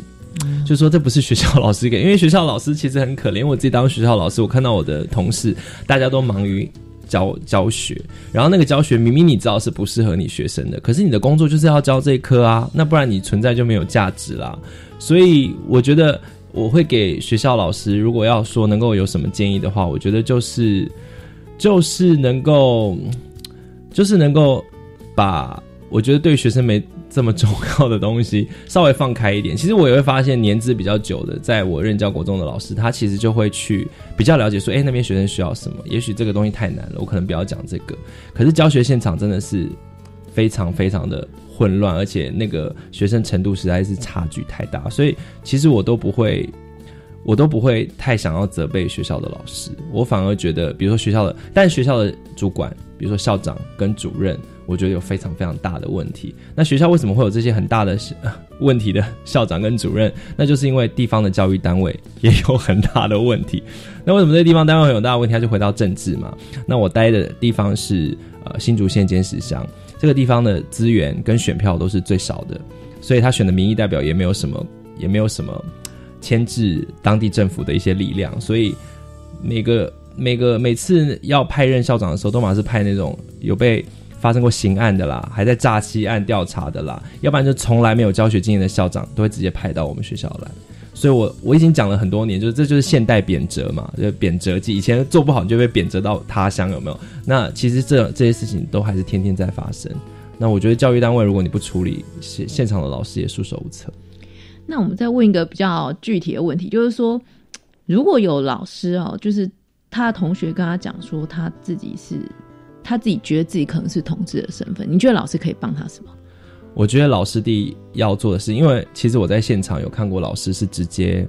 就说这不是学校老师给，因为学校老师其实很可怜。我自己当学校老师，我看到我的同事大家都忙于教教学，然后那个教学明明你知道是不适合你学生的，可是你的工作就是要教这一科啊，那不然你存在就没有价值啦。所以我觉得我会给学校老师，如果要说能够有什么建议的话，我觉得就是就是能够就是能够把我觉得对学生没。这么重要的东西，稍微放开一点。其实我也会发现，年资比较久的，在我任教国中的老师，他其实就会去比较了解，说，哎，那边学生需要什么？也许这个东西太难了，我可能不要讲这个。可是教学现场真的是非常非常的混乱，而且那个学生程度实在是差距太大，所以其实我都不会，我都不会太想要责备学校的老师。我反而觉得，比如说学校的，但学校的主管，比如说校长跟主任。我觉得有非常非常大的问题。那学校为什么会有这些很大的问题的校长跟主任？那就是因为地方的教育单位也有很大的问题。那为什么这地方单位很大的问题？他就回到政治嘛。那我待的地方是呃新竹县尖石乡，这个地方的资源跟选票都是最少的，所以他选的民意代表也没有什么，也没有什么牵制当地政府的一些力量。所以每个每个每次要派任校长的时候，都马是派那种有被。发生过刑案的啦，还在诈欺案调查的啦，要不然就从来没有教学经验的校长都会直接派到我们学校来。所以，我我已经讲了很多年，就是这就是现代贬谪嘛，就贬谪记。以前做不好，你就被贬谪到他乡，有没有？那其实这这些事情都还是天天在发生。那我觉得教育单位，如果你不处理，现现场的老师也束手无策。那我们再问一个比较具体的问题，就是说，如果有老师哦，就是他的同学跟他讲说他自己是。他自己觉得自己可能是同志的身份，你觉得老师可以帮他什么？我觉得老师第一要做的是，因为其实我在现场有看过老师是直接，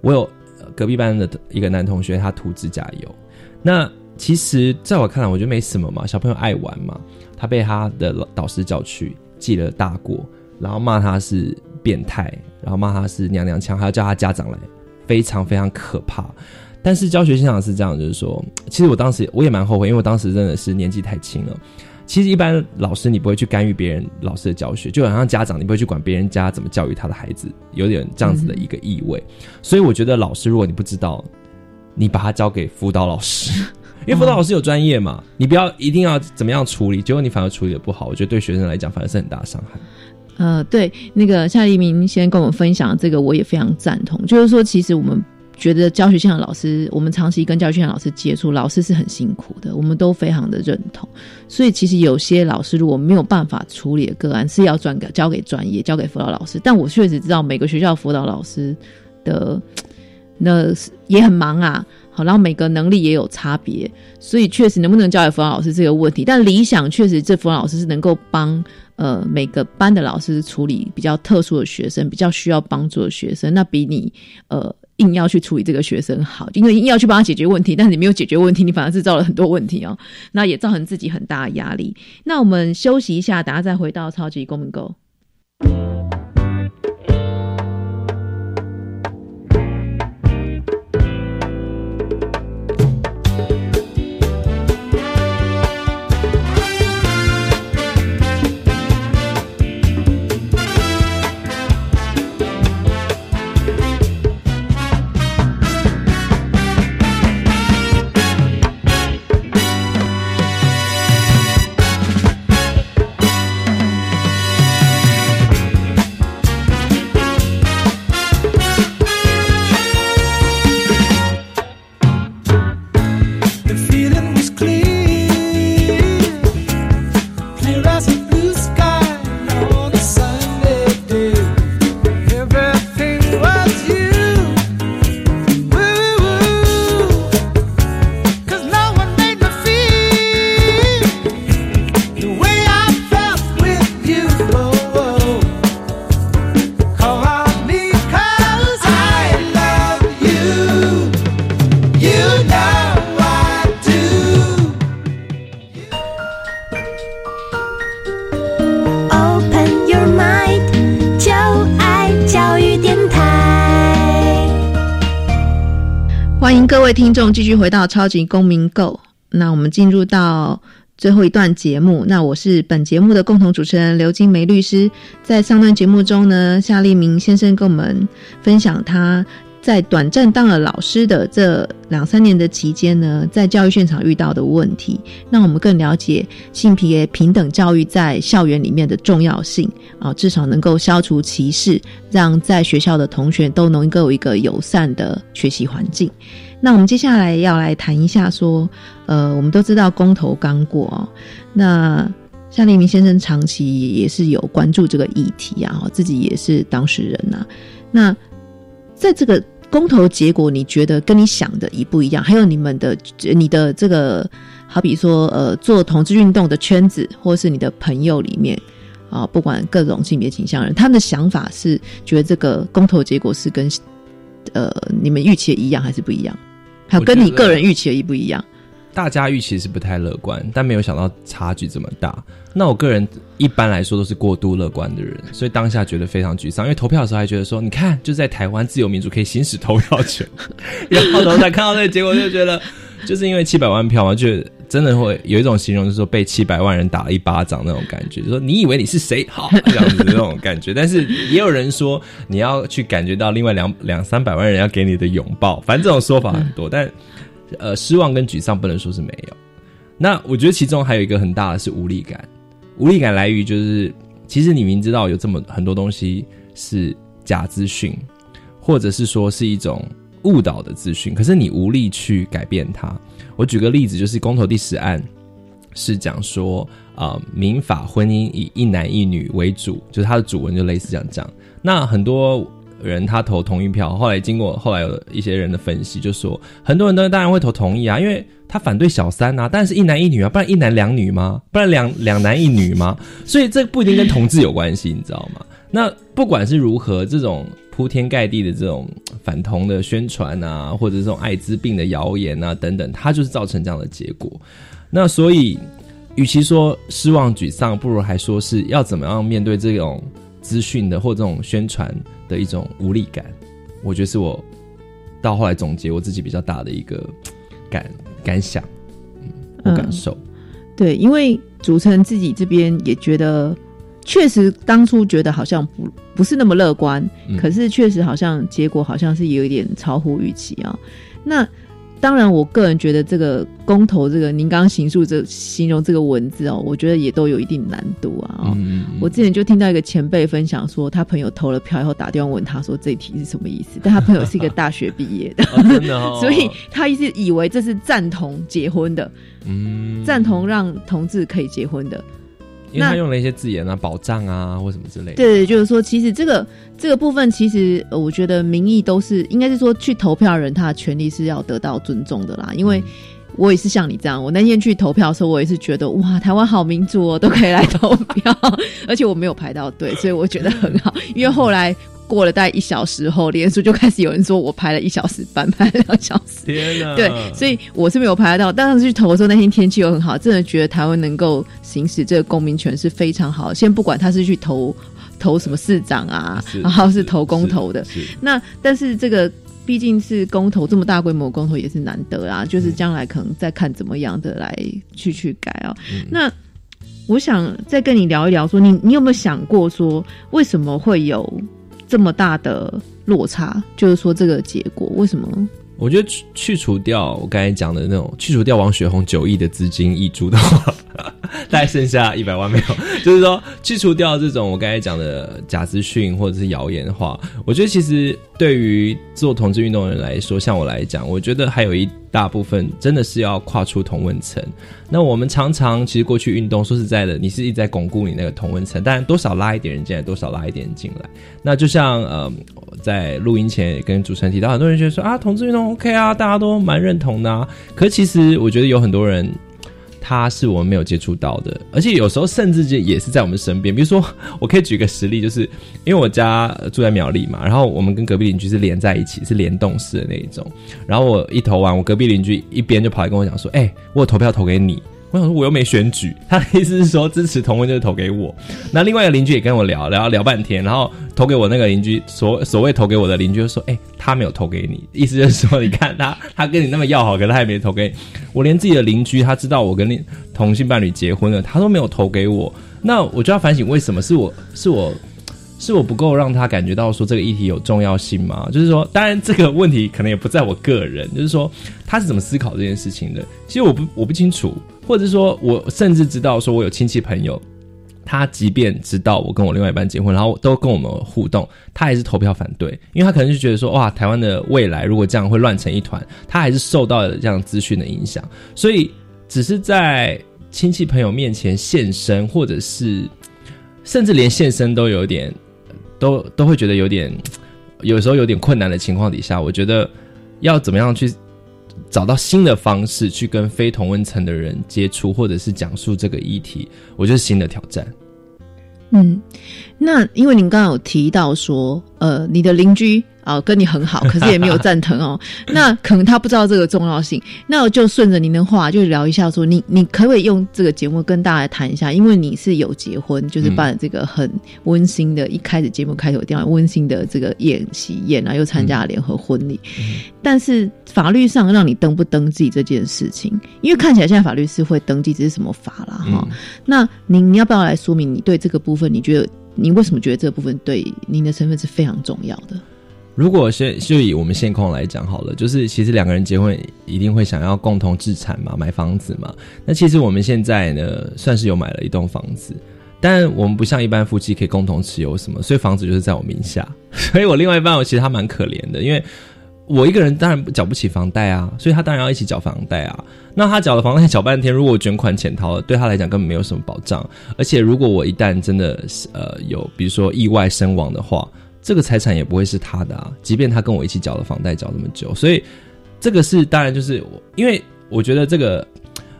我有隔壁班的一个男同学，他涂指甲油。那其实在我看来，我觉得没什么嘛，小朋友爱玩嘛。他被他的导师叫去记了大过，然后骂他是变态，然后骂他是娘娘腔，还要叫他家长来，非常非常可怕。但是教学现场是这样，就是说，其实我当时我也蛮后悔，因为我当时真的是年纪太轻了。其实一般老师你不会去干预别人老师的教学，就好像家长你不会去管别人家怎么教育他的孩子，有点这样子的一个意味。所以我觉得老师如果你不知道，你把他交给辅导老师，因为辅导老师有专业嘛，你不要一定要怎么样处理，结果你反而处理的不好，我觉得对学生来讲反而是很大的伤害。呃，对，那个夏立明先跟我们分享这个，我也非常赞同，就是说其实我们。觉得教学现场老师，我们长期跟教学现场老师接触，老师是很辛苦的，我们都非常的认同。所以其实有些老师如果没有办法处理的个案，是要转给交给专业，交给辅导老师。但我确实知道每个学校辅导老师的那也很忙啊，好，然后每个能力也有差别，所以确实能不能交给辅导老师这个问题。但理想确实这辅导老师是能够帮呃每个班的老师处理比较特殊的学生，比较需要帮助的学生，那比你呃。硬要去处理这个学生好，因为硬要去帮他解决问题，但是你没有解决问题，你反而制造了很多问题哦，那也造成自己很大的压力。那我们休息一下，等下再回到超级公民购。继续回到超级公民 Go，，那我们进入到最后一段节目。那我是本节目的共同主持人刘金梅律师。在上段节目中呢，夏立明先生跟我们分享他在短暂当了老师的这两三年的期间呢，在教育现场遇到的问题，让我们更了解性别平等教育在校园里面的重要性啊，至少能够消除歧视，让在学校的同学都能够有一个友善的学习环境。那我们接下来要来谈一下，说，呃，我们都知道公投刚过哦，那夏立明先生长期也是有关注这个议题啊，自己也是当事人呐。那在这个公投结果，你觉得跟你想的一不一样？还有你们的你的这个，好比说，呃，做同志运动的圈子，或是你的朋友里面啊，不管各种性别倾向人，他们的想法是觉得这个公投结果是跟呃你们预期的一样，还是不一样？还有跟你个人预期的一不一样？大家预期是不太乐观，但没有想到差距这么大。那我个人一般来说都是过度乐观的人，所以当下觉得非常沮丧。因为投票的时候还觉得说，你看就在台湾自由民主可以行使投票权，然后等再看到那个结果，就觉得 就是因为七百万票嘛，就真的会有一种形容，就是说被七百万人打了一巴掌那种感觉，就说你以为你是谁？好 这样子的那种感觉。但是也有人说，你要去感觉到另外两两三百万人要给你的拥抱，反正这种说法很多，但。呃，失望跟沮丧不能说是没有。那我觉得其中还有一个很大的是无力感，无力感来于就是，其实你明知道有这么很多东西是假资讯，或者是说是一种误导的资讯，可是你无力去改变它。我举个例子，就是公投第十案是讲说，啊，民法婚姻以一男一女为主，就是它的主文就类似这样讲。那很多。人他投同意票，后来经过后来有一些人的分析，就说很多人都当然会投同意啊，因为他反对小三啊，但是一男一女啊，不然一男两女吗？不然两两男一女吗？所以这不一定跟同志有关系，你知道吗？那不管是如何，这种铺天盖地的这种反同的宣传啊，或者这种艾滋病的谣言啊等等，它就是造成这样的结果。那所以，与其说失望沮丧，不如还说是要怎么样面对这种资讯的或这种宣传。的一种无力感，我觉得是我到后来总结我自己比较大的一个感感想，嗯，感受。对，因为主持人自己这边也觉得，确实当初觉得好像不不是那么乐观，可是确实好像结果好像是有一点超乎预期啊。那当然，我个人觉得这个公投，这个您刚刚形述这形容这个文字哦，我觉得也都有一定难度啊。哦，我之前就听到一个前辈分享说，他朋友投了票以后打电话问他说这题是什么意思，但他朋友是一个大学毕业的，所以他一直以为这是赞同结婚的，嗯，赞同让同志可以结婚的。因为他用了一些字眼啊，保障啊，或什么之类的。对，就是说，其实这个这个部分，其实我觉得民意都是应该是说，去投票人他的权利是要得到尊重的啦。因为我也是像你这样，我那天去投票的时候，我也是觉得哇，台湾好民主哦，都可以来投票，而且我没有排到队，所以我觉得很好。因为后来。过了大概一小时后，连书就开始有人说我排了一小时半，排两小时。天哪！对，所以我是没有排得到。当时去投的时候，那天天气又很好，真的觉得台湾能够行使这个公民权是非常好。先不管他是去投投什么市长啊，然后是投公投的。那但是这个毕竟是公投这么大规模公投也是难得啊，就是将来可能再看怎么样的来去去改啊。那我想再跟你聊一聊，说你你有没有想过说为什么会有？这么大的落差，就是说这个结果为什么？我觉得去去除掉我刚才讲的那种，去除掉王雪红九亿的资金溢出的话，大概剩下一百万没有。就是说，去除掉这种我刚才讲的假资讯或者是谣言的话，我觉得其实对于做同志运动的人来说，像我来讲，我觉得还有一。大部分真的是要跨出同温层。那我们常常其实过去运动，说实在的，你是一直在巩固你那个同温层，但多少拉一点人进来，多少拉一点人进来。那就像呃，在录音前也跟主持人提到，很多人觉得说啊，同志运动 OK 啊，大家都蛮认同的啊。可其实我觉得有很多人。他是我们没有接触到的，而且有时候甚至就也是在我们身边。比如说，我可以举个实例，就是因为我家住在苗栗嘛，然后我们跟隔壁邻居是连在一起，是联动式的那一种。然后我一投完，我隔壁邻居一边就跑来跟我讲说：“哎，我有投票投给你。”我想说我又没选举，他的意思是说支持同婚就是投给我。那另外一个邻居也跟我聊聊聊半天，然后投给我那个邻居所所谓投给我的邻居就说：“哎、他没有投给你，意思就是说，你看他他跟你那么要好，可他也没投给你。我连自己的邻居他知道我跟另同性伴侣结婚了，他都没有投给我。那我就要反省，为什么是我是我是我不够让他感觉到说这个议题有重要性吗？就是说，当然这个问题可能也不在我个人，就是说他是怎么思考这件事情的。其实我不我不清楚，或者说我甚至知道说我有亲戚朋友，他即便知道我跟我另外一半结婚，然后都跟我们互动，他还是投票反对，因为他可能就觉得说哇，台湾的未来如果这样会乱成一团，他还是受到了这样资讯的影响，所以只是在亲戚朋友面前现身，或者是甚至连现身都有点。都都会觉得有点，有时候有点困难的情况底下，我觉得要怎么样去找到新的方式去跟非同温层的人接触，或者是讲述这个议题，我觉得新的挑战。嗯，那因为您刚刚有提到说，呃，你的邻居啊、跟你很好，可是也没有赞成哦，那可能他不知道这个重要性。那我就顺着您的话，就聊一下说，你你可不可以用这个节目跟大家来谈一下？因为你是有结婚，就是办了这个很温馨的，一开始节目开头这样温馨的这个宴喜宴啊，又参加了联合婚礼，但是法律上让你登不登记这件事情，因为看起来现在法律是会登记，这是什么法啦哈。那您你要不要来说明你对这个部分，你觉得你为什么觉得这个部分对您的身份是非常重要的？如果现就以我们现况来讲好了，就是其实两个人结婚一定会想要共同置产嘛，买房子嘛。那其实我们现在呢，算是有买了一栋房子，但我们不像一般夫妻可以共同持有什么，所以房子就是在我名下。所以我另外一半，我其实他蛮可怜的，因为我一个人当然缴不起房贷啊，所以他当然要一起缴房贷啊。那他缴了房贷缴半天，如果我卷款潜逃了，对他来讲根本没有什么保障。而且如果我一旦真的呃有比如说意外身亡的话，这个财产也不会是他的啊，即便他跟我一起缴了房贷缴那么久，所以这个是当然就是我，因为我觉得这个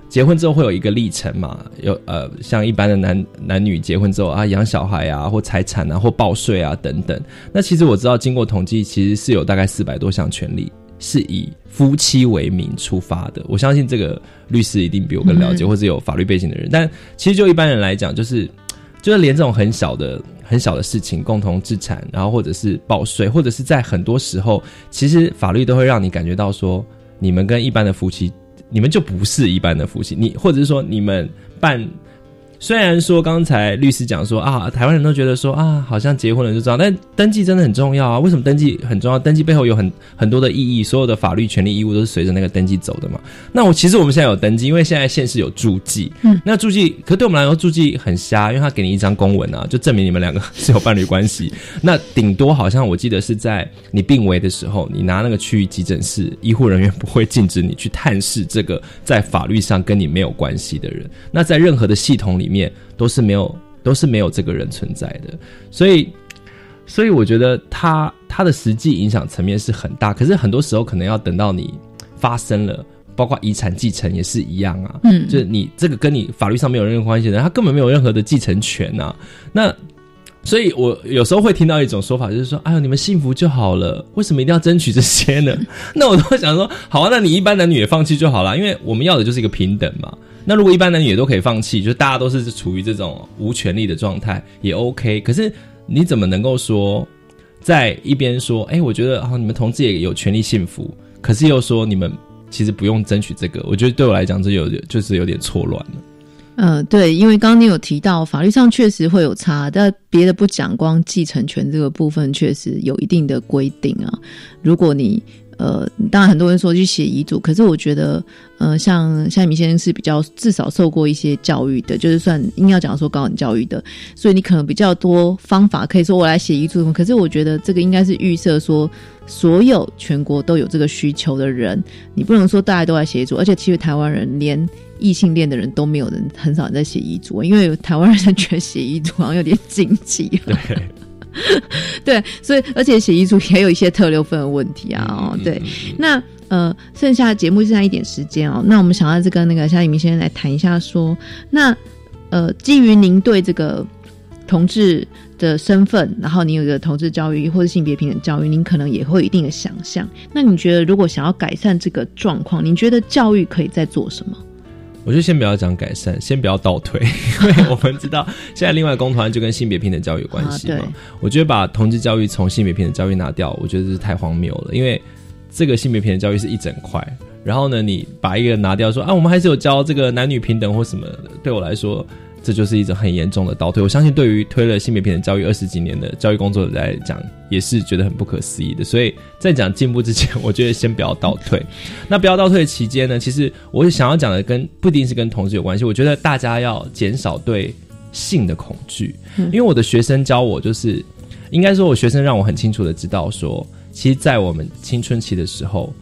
结婚之后会有一个历程嘛，有呃像一般的男男女结婚之后啊养小孩啊或财产啊或报税啊等等，那其实我知道经过统计其实是有大概四百多项权利是以夫妻为名出发的，我相信这个律师一定比我更了解，或者有法律背景的人，但其实就一般人来讲，就是就是连这种很小的。很小的事情，共同置产，然后或者是报税，或者是在很多时候，其实法律都会让你感觉到说，你们跟一般的夫妻，你们就不是一般的夫妻，你或者是说你们办。虽然说刚才律师讲说啊，台湾人都觉得说啊，好像结婚了就知道，但登记真的很重要啊。为什么登记很重要？登记背后有很很多的意义，所有的法律权利义务都是随着那个登记走的嘛。那我其实我们现在有登记，因为现在县市有注记，嗯，那注记可对我们来说注记很瞎，因为他给你一张公文啊，就证明你们两个是有伴侣关系。那顶多好像我记得是在你病危的时候，你拿那个去急诊室，医护人员不会禁止你去探视这个在法律上跟你没有关系的人。那在任何的系统里面。都是没有，都是没有这个人存在的，所以，所以我觉得他他的实际影响层面是很大，可是很多时候可能要等到你发生了，包括遗产继承也是一样啊，嗯，就是你这个跟你法律上没有任何关系的，他根本没有任何的继承权呐，那。所以，我有时候会听到一种说法，就是说：“哎呦，你们幸福就好了，为什么一定要争取这些呢？” 那我都会想说：“好啊，那你一般男女也放弃就好了，因为我们要的就是一个平等嘛。那如果一般男女也都可以放弃，就大家都是处于这种无权利的状态，也 OK。可是你怎么能够说，在一边说：‘哎，我觉得啊，你们同志也有权利幸福’，可是又说你们其实不用争取这个？我觉得对我来讲，这有就是有点错乱了。”嗯，对，因为刚刚你有提到法律上确实会有差，但别的不讲，光继承权这个部分确实有一定的规定啊。如果你呃，当然很多人说去写遗嘱，可是我觉得，呃，像像米先生是比较至少受过一些教育的，就是算硬要讲说高等教育的，所以你可能比较多方法可以说我来写遗嘱。可是我觉得这个应该是预设说，所有全国都有这个需求的人，你不能说大家都来写遗嘱，而且其实台湾人连。异性恋的人都没有人，很少人在写遗嘱，因为台湾人觉得写遗嘱好像有点禁忌。对，对，所以而且写遗嘱也有一些特留份的问题啊。哦，对，那呃，剩下节目剩下一点时间哦，那我们想要这跟那个夏一明先生来谈一下，说那呃，基于您对这个同志的身份，然后您有一个同志教育或者性别平等教育，您可能也会有一定的想象。那你觉得如果想要改善这个状况，您觉得教育可以在做什么？我觉得先不要讲改善，先不要倒退，因为我们知道现在另外公投案就跟性别平等教育有关系嘛。啊我觉得把同志教育从性别平等教育拿掉，我觉得这是太荒谬了，因为这个性别平等教育是一整块，然后呢，你把一个拿掉说啊，我们还是有教这个男女平等或什么的，对我来说。这就是一种很严重的倒退。我相信，对于推了性别平等教育二十几年的教育工作者来讲，也是觉得很不可思议的。所以在讲进步之前，我觉得先不要倒退。那不要倒退的期间呢，其实我想要讲的跟不一定是跟同志有关系。我觉得大家要减少对性的恐惧，因为我的学生教我，就是应该说，我学生让我很清楚的知道说，其实，在我们青春期的时候，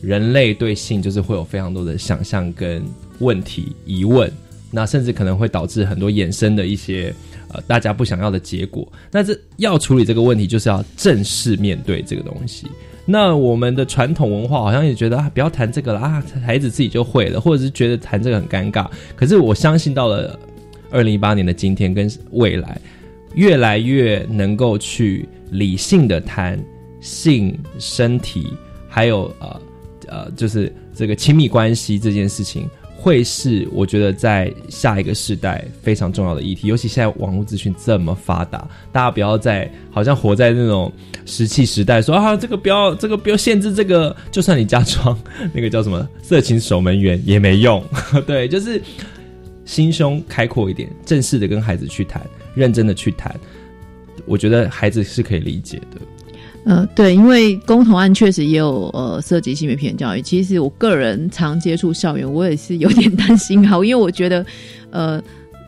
人类对性就是会有非常多的想象跟问题、疑问。那甚至可能会导致很多衍生的一些呃大家不想要的结果。那这要处理这个问题，就是要正式面对这个东西。那我们的传统文化好像也觉得啊，不要谈这个了啊，孩子自己就会了，或者是觉得谈这个很尴尬。可是我相信到了二零一八年的今天跟未来，越来越能够去理性的谈性、身体，还有呃呃，就是这个亲密关系这件事情。会是我觉得在下一个时代非常重要的议题，尤其现在网络资讯这么发达，大家不要再好像活在那种石器时代，说啊这个不要这个不要限制这个，就算你加装 那个叫什么色情守门员也没用。对，就是心胸开阔一点，正式的跟孩子去谈，认真的去谈，我觉得孩子是可以理解的。呃，对，因为公投案确实也有呃涉及性别平等教育。其实我个人常接触校园，我也是有点担心哈，因为我觉得，呃，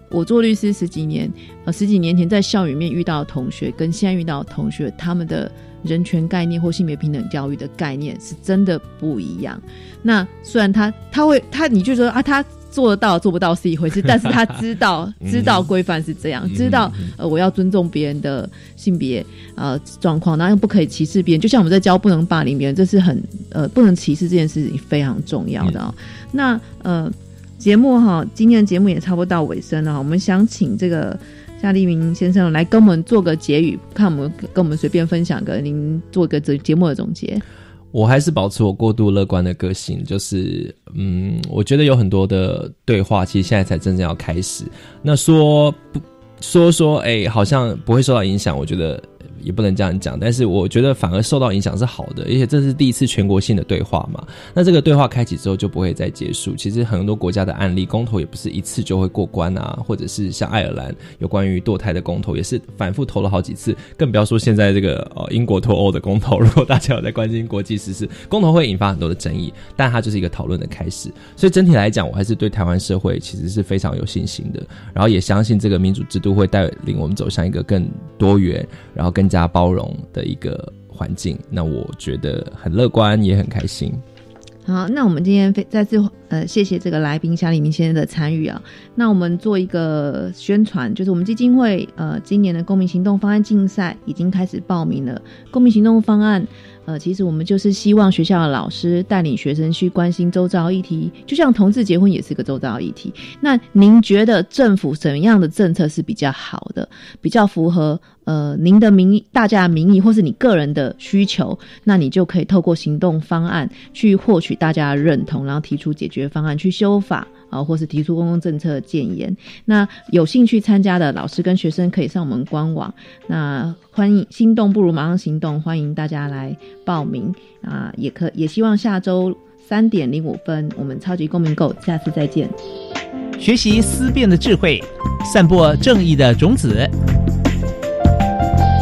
我做律师十几年，呃，十几年前在校园面遇到的同学，跟现在遇到的同学，他们的人权概念或性别平等教育的概念是真的不一样。那虽然他他会他你就说啊他。做得到做不到是一回事，但是他知道知道规范是这样，知道呃我要尊重别人的性别呃状况，然后又不可以歧视别人。就像我们在教不能霸凌别人，这是很呃不能歧视这件事情非常重要的啊、那呃节目哈，今天的节目也差不多到尾声了，我们想请这个夏立明先生来跟我们做个结语，看我们跟我们随便分享个您做个这节目的总结。我还是保持我过度乐观的个性，就是嗯，我觉得有很多的对话，其实现在才真正要开始。那说不说说，哎、好像不会受到影响，我觉得也不能这样讲。但是我觉得反而受到影响是好的，而且这是第一次全国性的对话嘛。那这个对话开启之后就不会再结束。其实很多国家的案例，公投也不是一次就会过关啊，或者是像爱尔兰有关于堕胎的公投，也是反复投了好几次。更不要说现在这个呃英国脱欧的公投，如果大家有在关心国际时事，公投会引发很多的争议，但它就是一个讨论的开始。所以整体来讲，我还是对台湾社会其实是非常有信心的，然后也相信这个民主制度会带领我们走向一个更多元，然后更更加包容的一个环境。那我觉得很乐观，也很开心。好，那我们今天非再次呃谢谢这个来宾夏立明先生的参与啊。那我们做一个宣传，就是我们基金会呃今年的公民行动方案竞赛已经开始报名了。公民行动方案呃，其实我们就是希望学校的老师带领学生去关心周遭议题，就像同志结婚也是个周遭议题。那您觉得政府什么样的政策是比较好的，比较符合呃您的民意、大家的民意，或是你个人的需求？那你就可以透过行动方案去获取大家的认同，然后提出解决方案，去修法。啊，或是提出公共政策建言。那有兴趣参加的老师跟学生可以上我们官网。那欢迎心动不如马上行动，欢迎大家来报名啊！也可也希望下周三点零五分，我们超级公民购，下次再见。学习思辨的智慧，散播正义的种子。